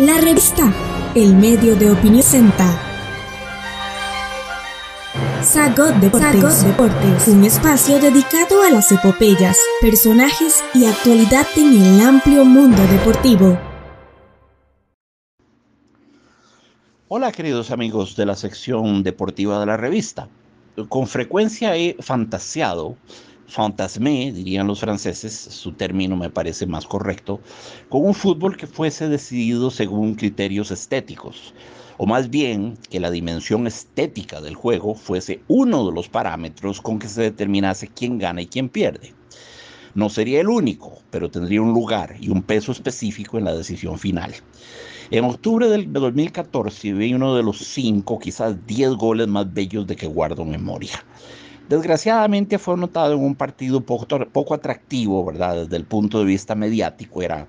La revista El Medio de Opinión Senta. Sagot Deportes, Deportes, un espacio dedicado a las epopeyas, personajes y actualidad en el amplio mundo deportivo. Hola queridos amigos de la sección deportiva de la revista. Con frecuencia he fantaseado, fantasmé, dirían los franceses, su término me parece más correcto, con un fútbol que fuese decidido según criterios estéticos, o más bien que la dimensión estética del juego fuese uno de los parámetros con que se determinase quién gana y quién pierde. No sería el único, pero tendría un lugar y un peso específico en la decisión final. En octubre del 2014 vi uno de los cinco, quizás diez goles más bellos de que guardo memoria. Desgraciadamente fue anotado en un partido poco, poco atractivo, ¿verdad? Desde el punto de vista mediático, era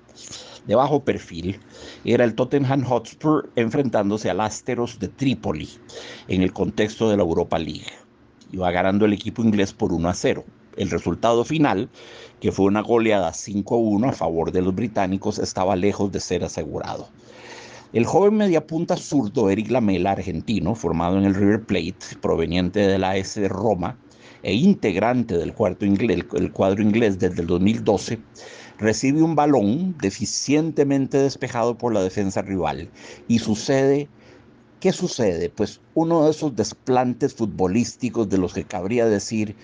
de bajo perfil. Era el Tottenham Hotspur enfrentándose al Asteros de Trípoli en el contexto de la Europa League. Iba ganando el equipo inglés por 1 a 0. El resultado final, que fue una goleada 5 a 1 a favor de los británicos, estaba lejos de ser asegurado. El joven mediapunta zurdo Eric Lamela, argentino, formado en el River Plate, proveniente de la AS Roma e integrante del, cuarto inglés, el cuadro inglés desde el 2012, recibe un balón deficientemente despejado por la defensa rival y sucede ¿Qué sucede? Pues uno de esos desplantes futbolísticos de los que cabría decir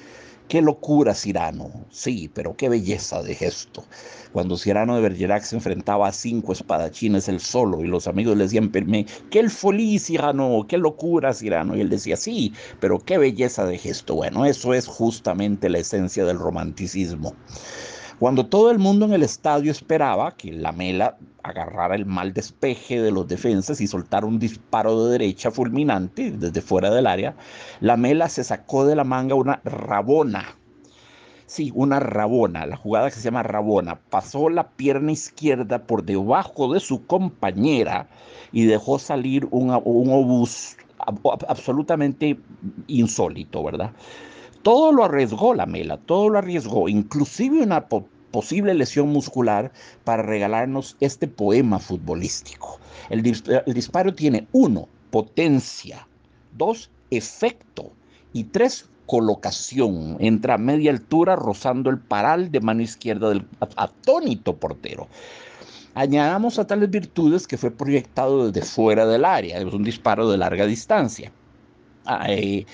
Qué locura Cirano, sí, pero qué belleza de gesto. Cuando Cirano de Bergerac se enfrentaba a cinco espadachines él solo y los amigos le decían, qué folí Cirano, qué locura Cirano. Y él decía, sí, pero qué belleza de gesto. Bueno, eso es justamente la esencia del romanticismo. Cuando todo el mundo en el estadio esperaba que la mela agarrara el mal despeje de los defensas y soltara un disparo de derecha fulminante desde fuera del área, la mela se sacó de la manga una rabona. Sí, una rabona, la jugada que se llama rabona, pasó la pierna izquierda por debajo de su compañera y dejó salir un, un obús absolutamente insólito, ¿verdad? Todo lo arriesgó la Mela, todo lo arriesgó, inclusive una posible lesión muscular para regalarnos este poema futbolístico. El, disparo tiene uno, potencia, dos, efecto y tres, colocación. Entra a media altura rozando el paral de mano izquierda del atónito portero. Añadamos a tales virtudes que fue proyectado desde fuera del área, es un disparo de larga distancia. Hay,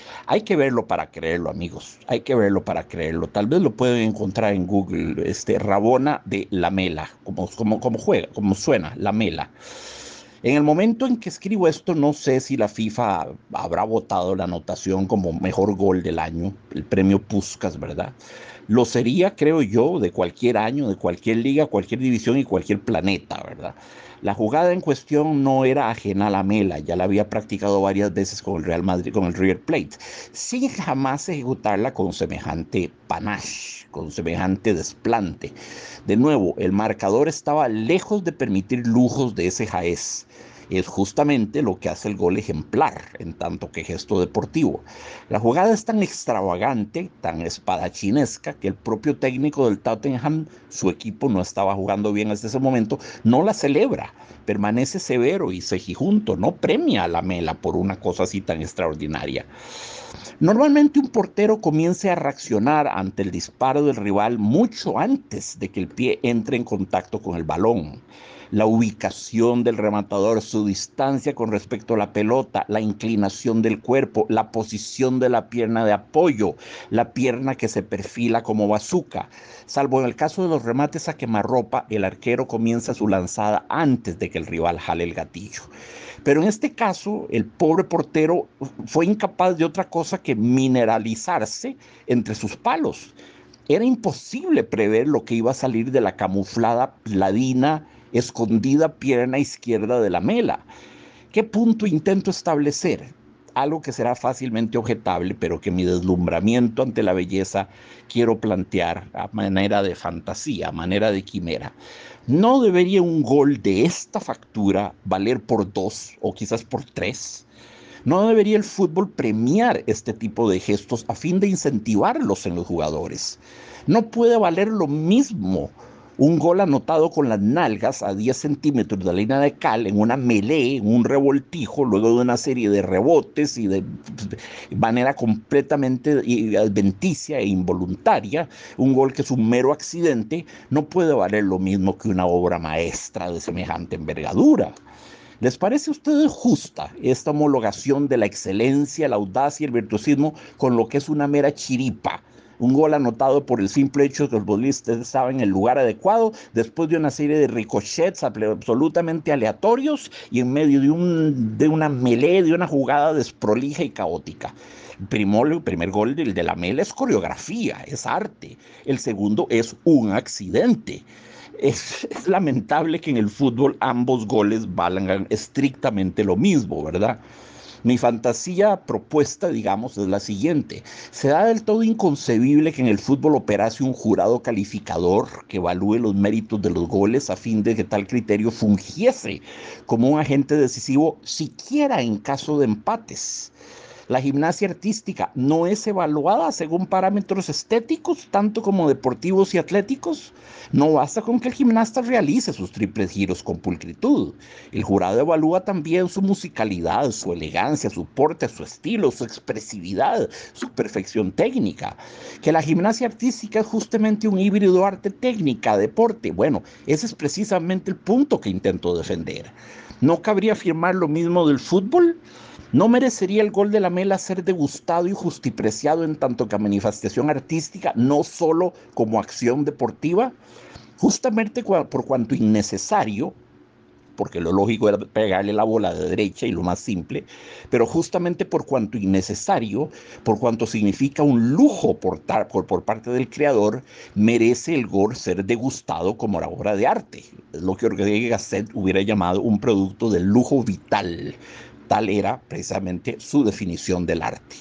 que verlo para creerlo, amigos. Hay que verlo para creerlo. Tal vez lo pueden encontrar en Google, este Rabona de Lamela, como, como, como juega, como suena, Lamela. En el momento en que escribo esto, no sé si la FIFA habrá votado la anotación como mejor gol del año, el premio Puskas, ¿verdad? Lo sería, creo yo, de cualquier año, de cualquier liga, cualquier división y cualquier planeta, ¿verdad? La jugada en cuestión no era ajena a la mela, ya la había practicado varias veces con el Real Madrid, con el River Plate, sin jamás ejecutarla con semejante panache, con semejante desplante. De nuevo, el marcador estaba lejos de permitir lujos de ese jaez es justamente lo que hace el gol ejemplar en tanto que gesto deportivo. La jugada es tan extravagante, tan espadachinesca, que el propio técnico del Tottenham, su equipo no estaba jugando bien hasta ese momento, no la celebra, permanece severo y sejijunto, no premia a la mela por una cosa así tan extraordinaria. Normalmente un portero comience a reaccionar ante el disparo del rival mucho antes de que el pie entre en contacto con el balón la ubicación del rematador, su distancia con respecto a la pelota, la inclinación del cuerpo, la posición de la pierna de apoyo, la pierna que se perfila como bazuca. Salvo en el caso de los remates a quemarropa, el arquero comienza su lanzada antes de que el rival jale el gatillo. Pero en este caso, el pobre portero fue incapaz de otra cosa que mineralizarse entre sus palos. Era imposible prever lo que iba a salir de la camuflada ladina escondida pierna izquierda de la mela. ¿Qué punto intento establecer? Algo que será fácilmente objetable, pero que mi deslumbramiento ante la belleza quiero plantear a manera de fantasía, a manera de quimera. ¿No debería un gol de esta factura valer por dos o quizás por tres? ¿No debería el fútbol premiar este tipo de gestos a fin de incentivarlos en los jugadores? No puede valer lo mismo un gol anotado con las nalgas a 10 centímetros de la línea de cal en una melee, en un revoltijo, luego de una serie de rebotes y de, manera completamente adventicia e involuntaria, un gol que es un mero accidente, no puede valer lo mismo que una obra maestra de semejante envergadura. ¿Les parece a ustedes justa esta homologación de la excelencia, la audacia y el virtuosismo con lo que es una mera chiripa? Un gol anotado por el simple hecho de que los futbolistas estaban en el lugar adecuado, después de una serie de ricochets absolutamente aleatorios y en medio de, un, de una melee, de una jugada desprolija y caótica. El primer gol del de la mela es coreografía, es arte. El segundo es un accidente. Es, es, lamentable que en el fútbol ambos goles valgan estrictamente lo mismo, ¿verdad? Mi fantasía propuesta, digamos, es la siguiente. Se da del todo inconcebible que en el fútbol operase un jurado calificador que evalúe los méritos de los goles a fin de que tal criterio fungiese como un agente decisivo siquiera en caso de empates. La gimnasia artística no es evaluada según parámetros estéticos, tanto como deportivos y atléticos. No basta con que el gimnasta realice sus triples giros con pulcritud. El jurado evalúa también su musicalidad, su elegancia, su porte, su estilo, su expresividad, su perfección técnica. Que la gimnasia artística es justamente un híbrido arte-técnica, deporte. Bueno, ese es precisamente el punto que intento defender. ¿No cabría afirmar lo mismo del fútbol? ¿No merecería el gol de la Mela ser degustado y justipreciado en tanto que manifestación artística, no solo como acción deportiva? Justamente por cuanto innecesario, porque lo lógico era pegarle la bola de derecha y lo más simple, pero justamente por cuanto innecesario, por cuanto significa un lujo por parte del creador, merece el gol ser degustado como la obra de arte. Es lo que Ortega Gasset hubiera llamado un producto de lujo vital, Tal era precisamente su definición del arte.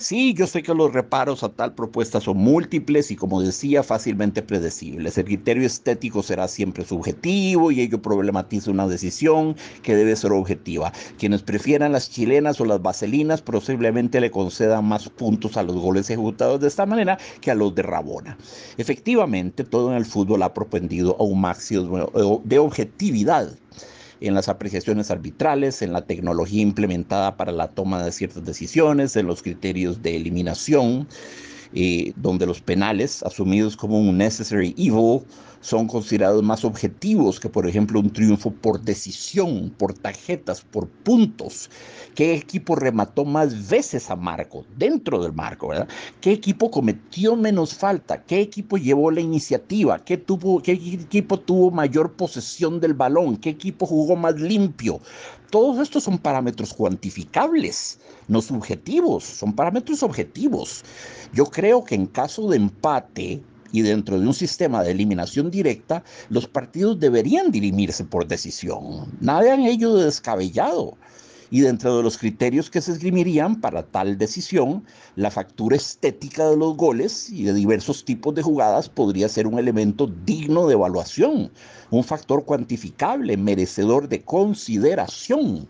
Sí, yo sé que los reparos a tal propuesta son múltiples y como decía, fácilmente predecibles. El criterio estético será siempre subjetivo y ello problematiza una decisión que debe ser objetiva. Quienes prefieran las chilenas o las vaselinas posiblemente le concedan más puntos a los goles ejecutados de esta manera que a los de Rabona. Efectivamente, todo en el fútbol ha propendido a un máximo de objetividad en las apreciaciones arbitrales, en la tecnología implementada para la toma de ciertas decisiones, en los criterios de eliminación, donde los penales, asumidos como un necessary evil, son considerados más objetivos que, por ejemplo, un triunfo por decisión, por tarjetas, por puntos. ¿Qué equipo remató más veces a Marco dentro del marco? ¿Qué equipo cometió menos falta? ¿Qué equipo llevó la iniciativa? ¿Qué, tuvo, qué equipo tuvo mayor posesión del balón? ¿Qué equipo jugó más limpio? Todos estos son parámetros cuantificables, no subjetivos, son parámetros objetivos. Yo creo que en caso de empate, y dentro de un sistema de eliminación directa, los partidos deberían dirimirse por decisión. Nada en ello de descabellado. Y dentro de los criterios que se esgrimirían para tal decisión, la factura estética de los goles y de diversos tipos de jugadas podría ser un elemento digno de evaluación, un factor cuantificable, merecedor de consideración,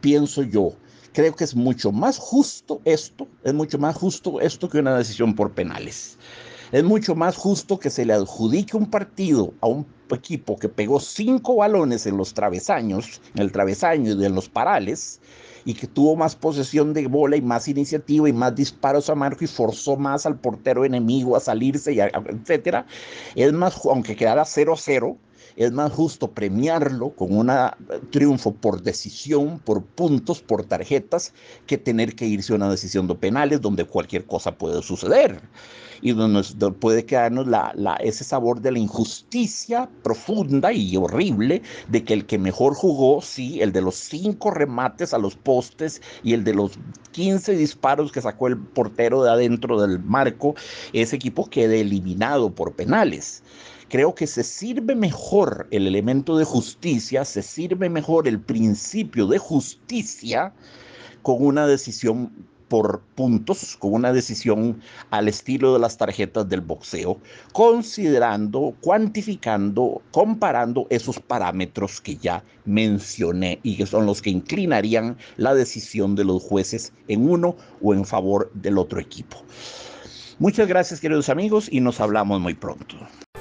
pienso yo. Creo que es mucho más justo esto, es mucho más justo esto que una decisión por penales. Es mucho más justo que se le adjudique un partido a un equipo que pegó cinco balones en los travesaños, en el travesaño y en los parales, y que tuvo más posesión de bola y más iniciativa y más disparos a marco y forzó más al portero enemigo a salirse, y etcétera. Es más, aunque quedara 0-0, es más justo premiarlo con un triunfo por decisión, por puntos, por tarjetas, que tener que irse a una decisión de penales donde cualquier cosa puede suceder. Y donde puede quedarnos ese sabor de la injusticia profunda y horrible de que el que mejor jugó, sí, el de los cinco remates a los postes y el de los 15 disparos que sacó el portero de adentro del marco, ese equipo quede eliminado por penales creo que se sirve mejor el elemento de justicia, se sirve mejor el principio de justicia con una decisión por puntos, con una decisión al estilo de las tarjetas del boxeo, considerando, cuantificando, comparando esos parámetros que ya mencioné y que son los que inclinarían la decisión de los jueces en uno o en favor del otro equipo. Muchas gracias queridos amigos y nos hablamos muy pronto.